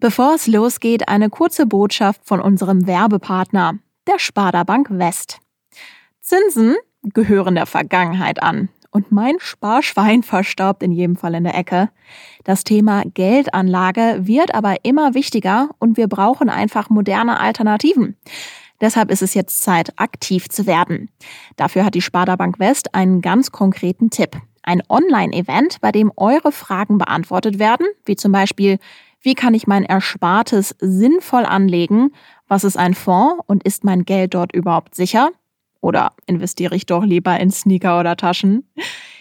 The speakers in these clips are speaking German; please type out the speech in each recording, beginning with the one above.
Bevor es losgeht, eine kurze Botschaft von unserem Werbepartner, der Sparda Bank West. Zinsen gehören der Vergangenheit an und mein Sparschwein verstaubt in jedem Fall in der Ecke. Das Thema Geldanlage wird aber immer wichtiger und wir brauchen einfach moderne Alternativen. Deshalb ist es jetzt Zeit, aktiv zu werden. Dafür hat die Sparda Bank West einen ganz konkreten Tipp. Ein Online-Event, bei dem eure Fragen beantwortet werden, wie zum Beispiel, wie kann ich mein Erspartes sinnvoll anlegen? Was ist ein Fonds und ist mein Geld dort überhaupt sicher? Oder investiere ich doch lieber in Sneaker oder Taschen?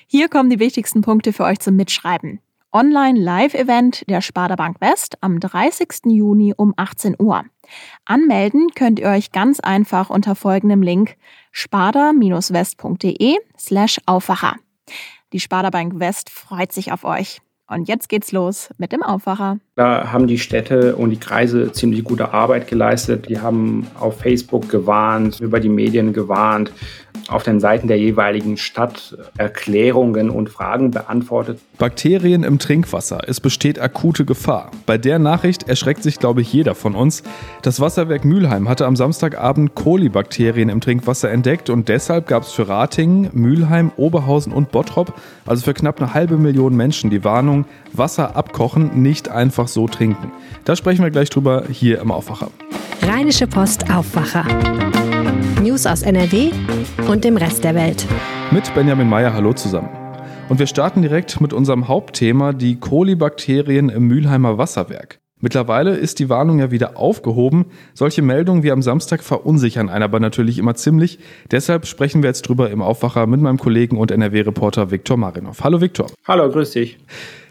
Hier kommen die wichtigsten Punkte für euch zum Mitschreiben. Online-Live-Event der Sparda Bank West am 30. Juni um 18 Uhr. Anmelden könnt ihr euch ganz einfach unter folgendem Link sparda-west.de slash Aufwacher. Die Sparda Bank West freut sich auf euch. Und jetzt geht's los mit dem Aufwacher. Da haben die Städte und die Kreise ziemlich gute Arbeit geleistet. Die haben auf Facebook gewarnt, über die Medien gewarnt, auf den Seiten der jeweiligen Stadt Erklärungen und Fragen beantwortet. Bakterien im Trinkwasser. Es besteht akute Gefahr. Bei der Nachricht erschreckt sich, glaube ich, jeder von uns. Das Wasserwerk Mülheim hatte am Samstagabend Kolibakterien im Trinkwasser entdeckt und deshalb gab es für Ratingen, Mülheim, Oberhausen und Bottrop, also für knapp eine halbe Million Menschen, die Warnung, Wasser abkochen, nicht einfach so trinken. Da sprechen wir gleich drüber hier im Aufwacher. Rheinische Post Aufwacher. News aus NRW und dem Rest der Welt. Mit Benjamin Meyer, hallo zusammen. Und wir starten direkt mit unserem Hauptthema, die Kolibakterien im Mülheimer Wasserwerk. Mittlerweile ist die Warnung ja wieder aufgehoben. Solche Meldungen wie am Samstag verunsichern einen aber natürlich immer ziemlich. Deshalb sprechen wir jetzt drüber im Aufwacher mit meinem Kollegen und NRW-Reporter Viktor Marinov. Hallo Viktor. Hallo, grüß dich.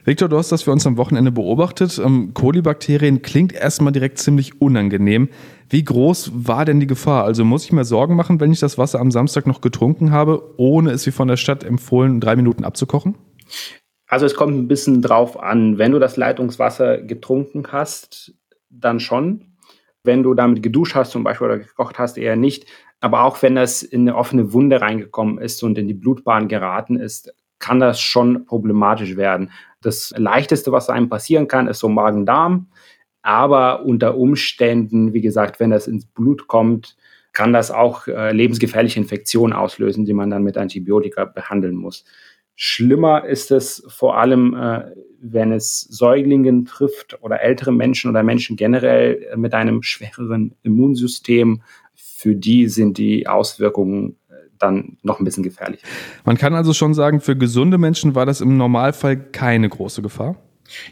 Viktor, du hast das für uns am Wochenende beobachtet. Ähm, Kolibakterien klingt erstmal direkt ziemlich unangenehm. Wie groß war denn die Gefahr? Also muss ich mir Sorgen machen, wenn ich das Wasser am Samstag noch getrunken habe, ohne es wie von der Stadt empfohlen, drei Minuten abzukochen? Also es kommt ein bisschen drauf an. Wenn du das Leitungswasser getrunken hast, dann schon. Wenn du damit geduscht hast zum Beispiel oder gekocht hast, eher nicht. Aber auch wenn das in eine offene Wunde reingekommen ist und in die Blutbahn geraten ist, kann das schon problematisch werden. Das leichteste, was einem passieren kann, ist so Magen-Darm. Aber unter Umständen, wie gesagt, wenn das ins Blut kommt, kann das auch äh, lebensgefährliche Infektionen auslösen, die man dann mit Antibiotika behandeln muss. Schlimmer ist es vor allem, äh, wenn es Säuglingen trifft oder ältere Menschen oder Menschen generell äh, mit einem schwereren Immunsystem. Für die sind die Auswirkungen dann noch ein bisschen gefährlich. Man kann also schon sagen, für gesunde Menschen war das im Normalfall keine große Gefahr?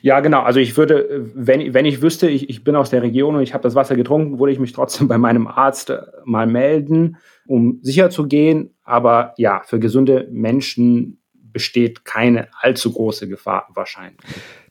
Ja, genau. Also ich würde, wenn, wenn ich wüsste, ich, ich bin aus der Region und ich habe das Wasser getrunken, würde ich mich trotzdem bei meinem Arzt äh, mal melden, um sicher zu gehen. Aber ja, für gesunde Menschen besteht keine allzu große Gefahr wahrscheinlich.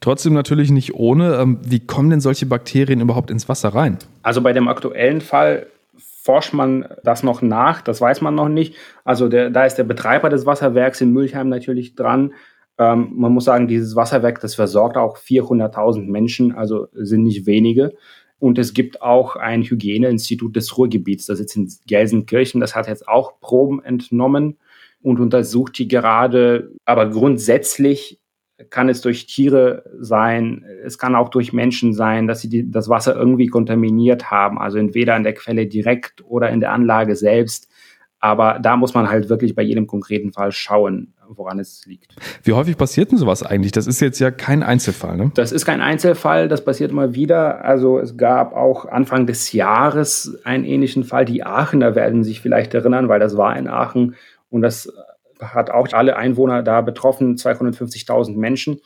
Trotzdem natürlich nicht ohne. Ähm, wie kommen denn solche Bakterien überhaupt ins Wasser rein? Also bei dem aktuellen Fall forscht man das noch nach, das weiß man noch nicht. Also der, da ist der Betreiber des Wasserwerks in Mülheim natürlich dran. Ähm, man muss sagen, dieses Wasserwerk, das versorgt auch 400.000 Menschen, also sind nicht wenige. Und es gibt auch ein Hygieneinstitut des Ruhrgebiets, das sitzt in Gelsenkirchen, das hat jetzt auch Proben entnommen und untersucht die gerade. Aber grundsätzlich kann es durch Tiere sein, es kann auch durch Menschen sein, dass sie die, das Wasser irgendwie kontaminiert haben, also entweder an der Quelle direkt oder in der Anlage selbst. Aber da muss man halt wirklich bei jedem konkreten Fall schauen, woran es liegt. Wie häufig passiert denn sowas eigentlich? Das ist jetzt ja kein Einzelfall, ne? Das ist kein Einzelfall, das passiert immer wieder. Also es gab auch Anfang des Jahres einen ähnlichen Fall. Die Aachener werden sich vielleicht erinnern, weil das war in Aachen und das hat auch alle Einwohner da betroffen, 250.000 Menschen.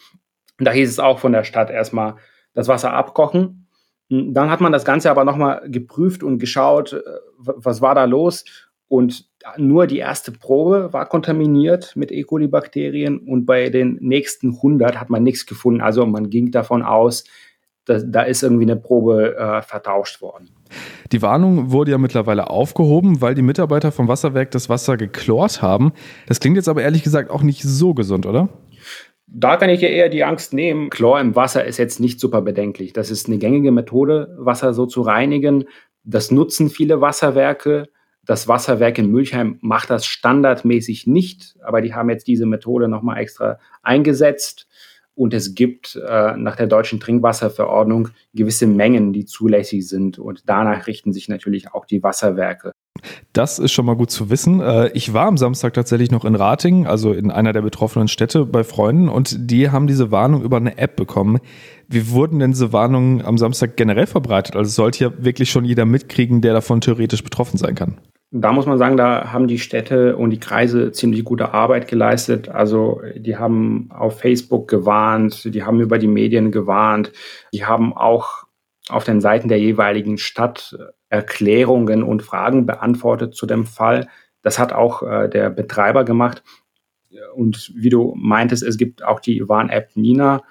Und da hieß es auch von der Stadt erstmal das Wasser abkochen. Dann hat man das Ganze aber nochmal geprüft und geschaut, äh, was war da los. Und nur die erste Probe war kontaminiert mit E. coli-Bakterien und bei den nächsten 100 hat man nichts gefunden. Also man ging davon aus, dass, da ist irgendwie eine Probe äh, vertauscht worden. Die Warnung wurde ja mittlerweile aufgehoben, weil die Mitarbeiter vom Wasserwerk das Wasser geklort haben. Das klingt jetzt aber ehrlich gesagt auch nicht so gesund, oder? Da kann ich ja eher die Angst nehmen. Chlor im Wasser ist jetzt nicht super bedenklich. Das ist eine gängige Methode, Wasser so zu reinigen. Das nutzen viele Wasserwerke. Das Wasserwerk in Mülchheim macht das standardmäßig nicht, aber die haben jetzt diese Methode nochmal extra eingesetzt. Und es gibt äh, nach der deutschen Trinkwasserverordnung gewisse Mengen, die zulässig sind und danach richten sich natürlich auch die Wasserwerke. Das ist schon mal gut zu wissen. Äh, ich war am Samstag tatsächlich noch in Ratingen, also in einer der betroffenen Städte bei Freunden und die haben diese Warnung über eine App bekommen. Wie wurden denn diese Warnungen am Samstag generell verbreitet? Also sollte ja wirklich schon jeder mitkriegen, der davon theoretisch betroffen sein kann. Da muss man sagen, da haben die Städte und die Kreise ziemlich gute Arbeit geleistet. Also die haben auf Facebook gewarnt, die haben über die Medien gewarnt, die haben auch auf den Seiten der jeweiligen Stadt Erklärungen und Fragen beantwortet zu dem Fall. Das hat auch äh, der Betreiber gemacht. Und wie du meintest, es gibt auch die Warn-App Nina,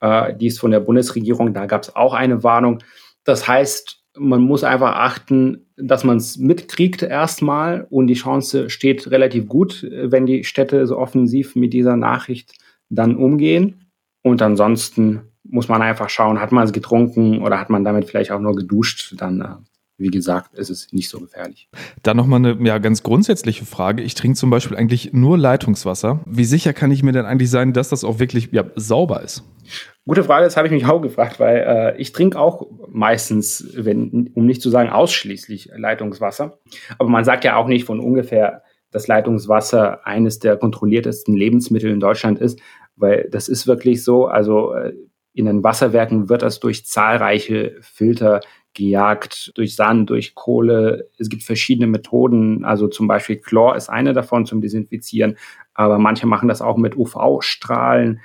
äh, die ist von der Bundesregierung, da gab es auch eine Warnung. Das heißt, man muss einfach achten, dass man es mitkriegt erstmal und die Chance steht relativ gut, wenn die Städte so offensiv mit dieser Nachricht dann umgehen. Und ansonsten muss man einfach schauen, hat man es getrunken oder hat man damit vielleicht auch nur geduscht, dann äh, wie gesagt, ist es nicht so gefährlich. Dann nochmal eine ja, ganz grundsätzliche Frage. Ich trinke zum Beispiel eigentlich nur Leitungswasser. Wie sicher kann ich mir denn eigentlich sein, dass das auch wirklich ja, sauber ist? Gute Frage, das habe ich mich auch gefragt, weil äh, ich trinke auch meistens, wenn, um nicht zu sagen ausschließlich Leitungswasser. Aber man sagt ja auch nicht von ungefähr, dass Leitungswasser eines der kontrolliertesten Lebensmittel in Deutschland ist, weil das ist wirklich so. Also äh, in den Wasserwerken wird das durch zahlreiche Filter gejagt, durch Sand, durch Kohle. Es gibt verschiedene Methoden, also zum Beispiel Chlor ist eine davon zum Desinfizieren, aber manche machen das auch mit UV-Strahlen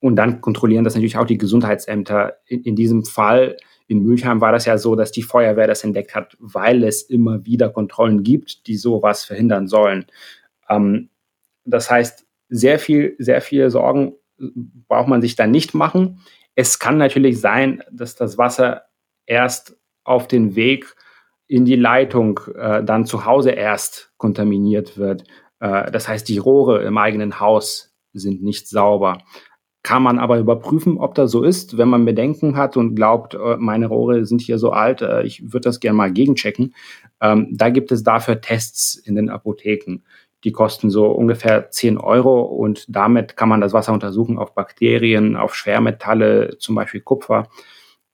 und dann kontrollieren das natürlich auch die Gesundheitsämter. In, in diesem Fall in Mülheim war das ja so, dass die Feuerwehr das entdeckt hat, weil es immer wieder Kontrollen gibt, die sowas verhindern sollen. Ähm, das heißt, sehr viel, sehr viele Sorgen braucht man sich da nicht machen. Es kann natürlich sein, dass das Wasser erst auf den Weg in die Leitung äh, dann zu Hause erst kontaminiert wird. Äh, das heißt, die Rohre im eigenen Haus sind nicht sauber. Kann man aber überprüfen, ob das so ist, wenn man Bedenken hat und glaubt, äh, meine Rohre sind hier so alt, äh, ich würde das gerne mal gegenchecken. Ähm, da gibt es dafür Tests in den Apotheken. Die kosten so ungefähr 10 Euro und damit kann man das Wasser untersuchen auf Bakterien, auf Schwermetalle, zum Beispiel Kupfer.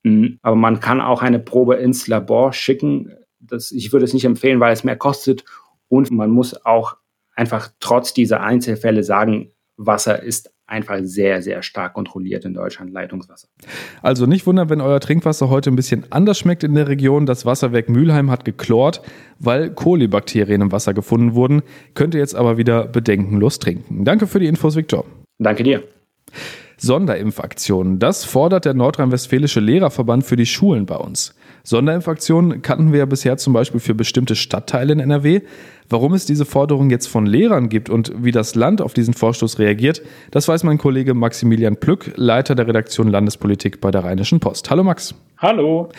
Mhm. Aber man kann auch eine Probe ins Labor schicken. Das, ich würde es nicht empfehlen, weil es mehr kostet. Und man muss auch einfach trotz dieser Einzelfälle sagen, Wasser ist einfach sehr, sehr stark kontrolliert in Deutschland, Leitungswasser. Also nicht wundern, wenn euer Trinkwasser heute ein bisschen anders schmeckt in der Region. Das Wasserwerk Mülheim hat geklort, weil Kolibakterien im Wasser gefunden wurden. Könnt ihr jetzt aber wieder bedenkenlos trinken. Danke für die Infos, Victor. Danke dir. Sonderimpfaktionen. Das fordert der Nordrhein-Westfälische Lehrerverband für die Schulen bei uns. Sonderimpfaktionen kannten wir ja bisher zum Beispiel für bestimmte Stadtteile in NRW. Warum es diese Forderung jetzt von Lehrern gibt und wie das Land auf diesen Vorstoß reagiert, das weiß mein Kollege Maximilian Plück, Leiter der Redaktion Landespolitik bei der Rheinischen Post. Hallo Max. Hallo.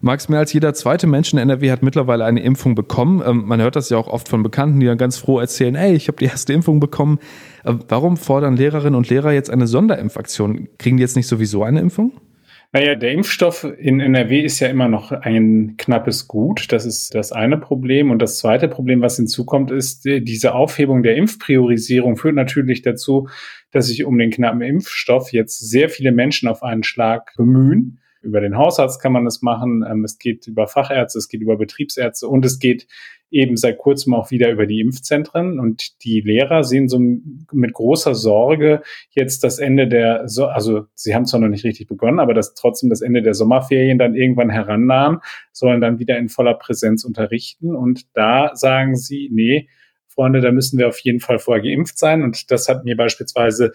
Max, mehr als jeder zweite Mensch in NRW hat mittlerweile eine Impfung bekommen. Ähm, man hört das ja auch oft von Bekannten, die dann ganz froh erzählen, ey, ich habe die erste Impfung bekommen. Ähm, warum fordern Lehrerinnen und Lehrer jetzt eine Sonderimpfaktion? Kriegen die jetzt nicht sowieso eine Impfung? Naja, der Impfstoff in NRW ist ja immer noch ein knappes Gut. Das ist das eine Problem. Und das zweite Problem, was hinzukommt, ist, äh, diese Aufhebung der Impfpriorisierung führt natürlich dazu, dass sich um den knappen Impfstoff jetzt sehr viele Menschen auf einen Schlag bemühen. Über den Hausarzt kann man das machen. Ähm, es geht über Fachärzte, es geht über Betriebsärzte und es geht eben seit kurzem auch wieder über die Impfzentren. Und die Lehrer sehen so mit großer Sorge jetzt das Ende der, so also sie haben zwar noch nicht richtig begonnen, aber dass trotzdem das Ende der Sommerferien dann irgendwann herannahen, sollen dann wieder in voller Präsenz unterrichten. Und da sagen sie, nee, Freunde, da müssen wir auf jeden Fall vorher geimpft sein. Und das hat mir beispielsweise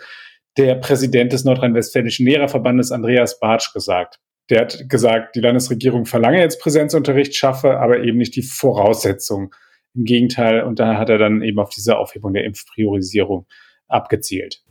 der Präsident des Nordrhein-Westfälischen Lehrerverbandes Andreas Bartsch gesagt. Der hat gesagt, die Landesregierung verlange jetzt Präsenzunterricht, schaffe aber eben nicht die Voraussetzung. Im Gegenteil, und da hat er dann eben auf diese Aufhebung der Impfpriorisierung abgezielt.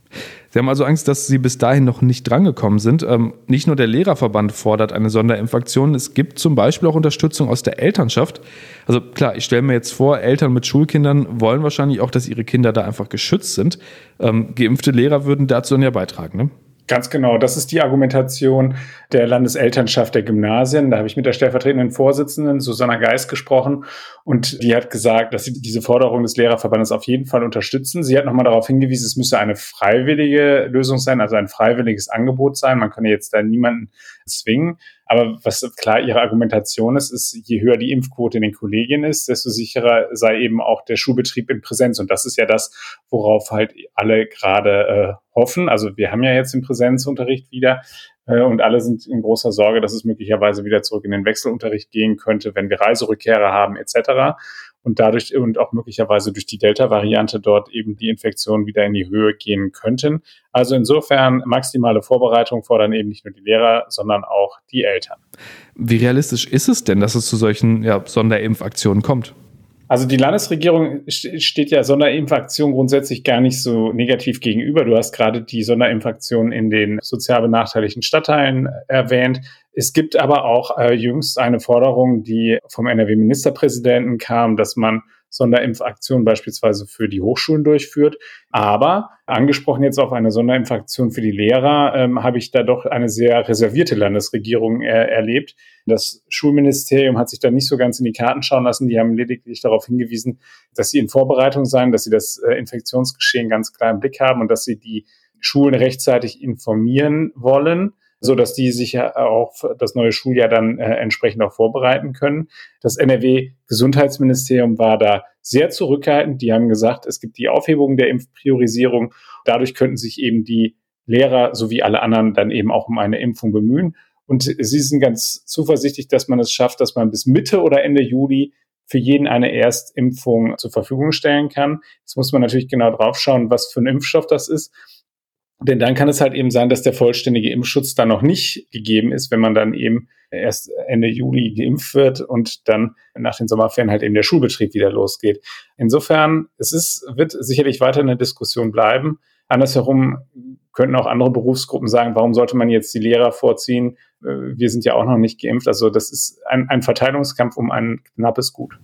Sie haben also Angst, dass Sie bis dahin noch nicht drangekommen sind. Ähm, nicht nur der Lehrerverband fordert eine Sonderimpfaktion, es gibt zum Beispiel auch Unterstützung aus der Elternschaft. Also klar, ich stelle mir jetzt vor, Eltern mit Schulkindern wollen wahrscheinlich auch, dass ihre Kinder da einfach geschützt sind. Ähm, geimpfte Lehrer würden dazu dann ja beitragen, ne? Ganz genau, das ist die Argumentation der Landeselternschaft der Gymnasien. Da habe ich mit der stellvertretenden Vorsitzenden Susanna Geist gesprochen und die hat gesagt, dass sie diese Forderung des Lehrerverbandes auf jeden Fall unterstützen. Sie hat nochmal darauf hingewiesen, es müsse eine freiwillige Lösung sein, also ein freiwilliges Angebot sein. Man könne jetzt da niemanden zwingen. Aber was klar ihre Argumentation ist, ist, je höher die Impfquote in den Kollegien ist, desto sicherer sei eben auch der Schulbetrieb in Präsenz. Und das ist ja das, worauf halt alle gerade äh, hoffen. Also wir haben ja jetzt den Präsenzunterricht wieder äh, und alle sind in großer Sorge, dass es möglicherweise wieder zurück in den Wechselunterricht gehen könnte, wenn wir Reiserückkehrer haben etc und dadurch und auch möglicherweise durch die Delta-Variante dort eben die Infektionen wieder in die Höhe gehen könnten. Also insofern maximale Vorbereitung fordern eben nicht nur die Lehrer, sondern auch die Eltern. Wie realistisch ist es denn, dass es zu solchen ja, Sonderimpfaktionen kommt? Also die Landesregierung steht ja Sonderimpfaktion grundsätzlich gar nicht so negativ gegenüber. Du hast gerade die Sonderimpfaktion in den sozial benachteiligten Stadtteilen erwähnt. Es gibt aber auch äh, jüngst eine Forderung, die vom NRW-Ministerpräsidenten kam, dass man Sonderimpfaktionen beispielsweise für die Hochschulen durchführt. Aber angesprochen jetzt auf eine Sonderimpfaktion für die Lehrer, ähm, habe ich da doch eine sehr reservierte Landesregierung äh, erlebt. Das Schulministerium hat sich da nicht so ganz in die Karten schauen lassen. Die haben lediglich darauf hingewiesen, dass sie in Vorbereitung seien, dass sie das äh, Infektionsgeschehen ganz klar im Blick haben und dass sie die Schulen rechtzeitig informieren wollen so dass die sich ja auch das neue Schuljahr dann äh, entsprechend auch vorbereiten können. Das NRW Gesundheitsministerium war da sehr zurückhaltend. Die haben gesagt, es gibt die Aufhebung der Impfpriorisierung. Dadurch könnten sich eben die Lehrer sowie alle anderen dann eben auch um eine Impfung bemühen. Und sie sind ganz zuversichtlich, dass man es schafft, dass man bis Mitte oder Ende Juli für jeden eine Erstimpfung zur Verfügung stellen kann. Jetzt muss man natürlich genau drauf schauen, was für ein Impfstoff das ist. Denn dann kann es halt eben sein, dass der vollständige Impfschutz dann noch nicht gegeben ist, wenn man dann eben erst Ende Juli geimpft wird und dann nach den Sommerferien halt eben der Schulbetrieb wieder losgeht. Insofern, es ist, wird sicherlich weiter eine Diskussion bleiben. Andersherum könnten auch andere Berufsgruppen sagen, warum sollte man jetzt die Lehrer vorziehen? Äh, wir sind ja auch noch nicht geimpft. Also das ist ein, ein Verteilungskampf um ein knappes Gut.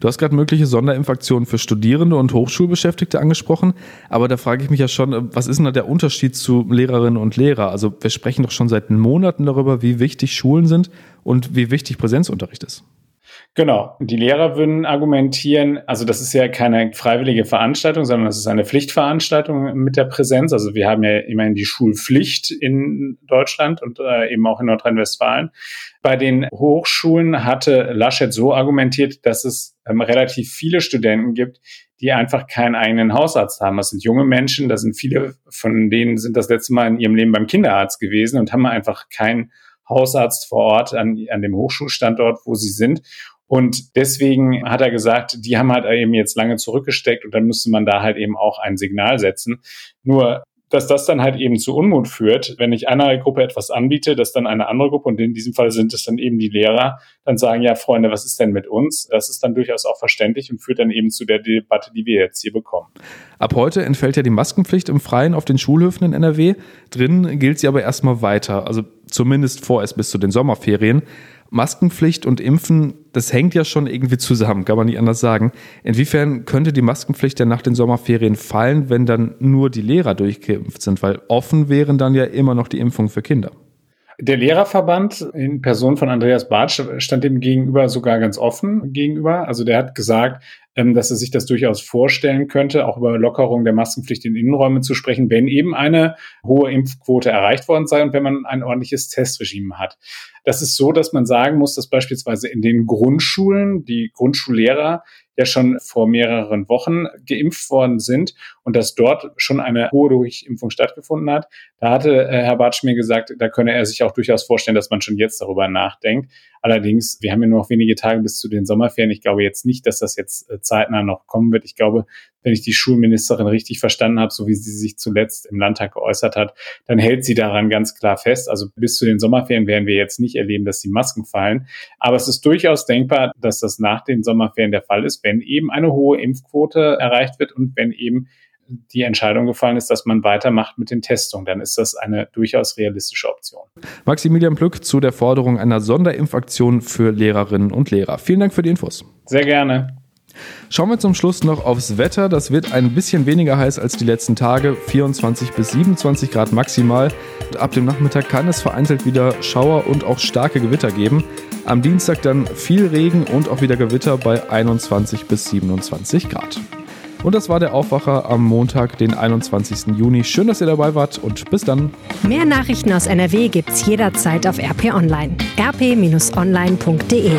Du hast gerade mögliche Sonderimpfaktionen für Studierende und Hochschulbeschäftigte angesprochen, aber da frage ich mich ja schon, was ist denn da der Unterschied zu Lehrerinnen und Lehrer? Also wir sprechen doch schon seit Monaten darüber, wie wichtig Schulen sind und wie wichtig Präsenzunterricht ist. Genau. Die Lehrer würden argumentieren, also das ist ja keine freiwillige Veranstaltung, sondern das ist eine Pflichtveranstaltung mit der Präsenz. Also wir haben ja immerhin die Schulpflicht in Deutschland und äh, eben auch in Nordrhein-Westfalen. Bei den Hochschulen hatte Laschet so argumentiert, dass es ähm, relativ viele Studenten gibt, die einfach keinen eigenen Hausarzt haben. Das sind junge Menschen, da sind viele von denen sind das letzte Mal in ihrem Leben beim Kinderarzt gewesen und haben einfach keinen Hausarzt vor Ort an, an dem Hochschulstandort, wo sie sind. Und deswegen hat er gesagt, die haben halt eben jetzt lange zurückgesteckt und dann müsste man da halt eben auch ein Signal setzen. Nur dass das dann halt eben zu Unmut führt, wenn ich einer Gruppe etwas anbiete, dass dann eine andere Gruppe, und in diesem Fall sind es dann eben die Lehrer, dann sagen, ja, Freunde, was ist denn mit uns? Das ist dann durchaus auch verständlich und führt dann eben zu der Debatte, die wir jetzt hier bekommen. Ab heute entfällt ja die Maskenpflicht im Freien auf den Schulhöfen in NRW. Drin gilt sie aber erstmal weiter, also zumindest vorerst bis zu den Sommerferien. Maskenpflicht und Impfen, das hängt ja schon irgendwie zusammen, kann man nicht anders sagen. Inwiefern könnte die Maskenpflicht denn nach den Sommerferien fallen, wenn dann nur die Lehrer durchgeimpft sind? Weil offen wären dann ja immer noch die Impfungen für Kinder. Der Lehrerverband in Person von Andreas Bartsch stand dem gegenüber sogar ganz offen gegenüber. Also der hat gesagt, ähm, dass er sich das durchaus vorstellen könnte, auch über Lockerung der Maskenpflicht in Innenräumen zu sprechen, wenn eben eine hohe Impfquote erreicht worden sei und wenn man ein ordentliches Testregime hat. Das ist so, dass man sagen muss, dass beispielsweise in den Grundschulen die Grundschullehrer ja schon vor mehreren Wochen geimpft worden sind und dass dort schon eine hohe Durchimpfung stattgefunden hat. Da hatte äh, Herr Bartsch mir gesagt, da könne er sich auch durchaus vorstellen, dass man schon jetzt darüber nachdenkt. Allerdings, wir haben ja nur noch wenige Tage bis zu den Sommerferien. Ich glaube jetzt nicht, dass das jetzt äh, zeitnah noch kommen wird. Ich glaube, wenn ich die Schulministerin richtig verstanden habe, so wie sie sich zuletzt im Landtag geäußert hat, dann hält sie daran ganz klar fest. Also bis zu den Sommerferien werden wir jetzt nicht erleben, dass die Masken fallen. Aber es ist durchaus denkbar, dass das nach den Sommerferien der Fall ist, wenn eben eine hohe Impfquote erreicht wird und wenn eben die Entscheidung gefallen ist, dass man weitermacht mit den Testungen, dann ist das eine durchaus realistische Option. Maximilian Plück zu der Forderung einer Sonderimpfaktion für Lehrerinnen und Lehrer. Vielen Dank für die Infos. Sehr gerne. Schauen wir zum Schluss noch aufs Wetter. Das wird ein bisschen weniger heiß als die letzten Tage, 24 bis 27 Grad maximal. Ab dem Nachmittag kann es vereinzelt wieder Schauer und auch starke Gewitter geben. Am Dienstag dann viel Regen und auch wieder Gewitter bei 21 bis 27 Grad. Und das war der Aufwacher am Montag, den 21. Juni. Schön, dass ihr dabei wart und bis dann. Mehr Nachrichten aus NRW gibt's jederzeit auf RP Online. rp-online.de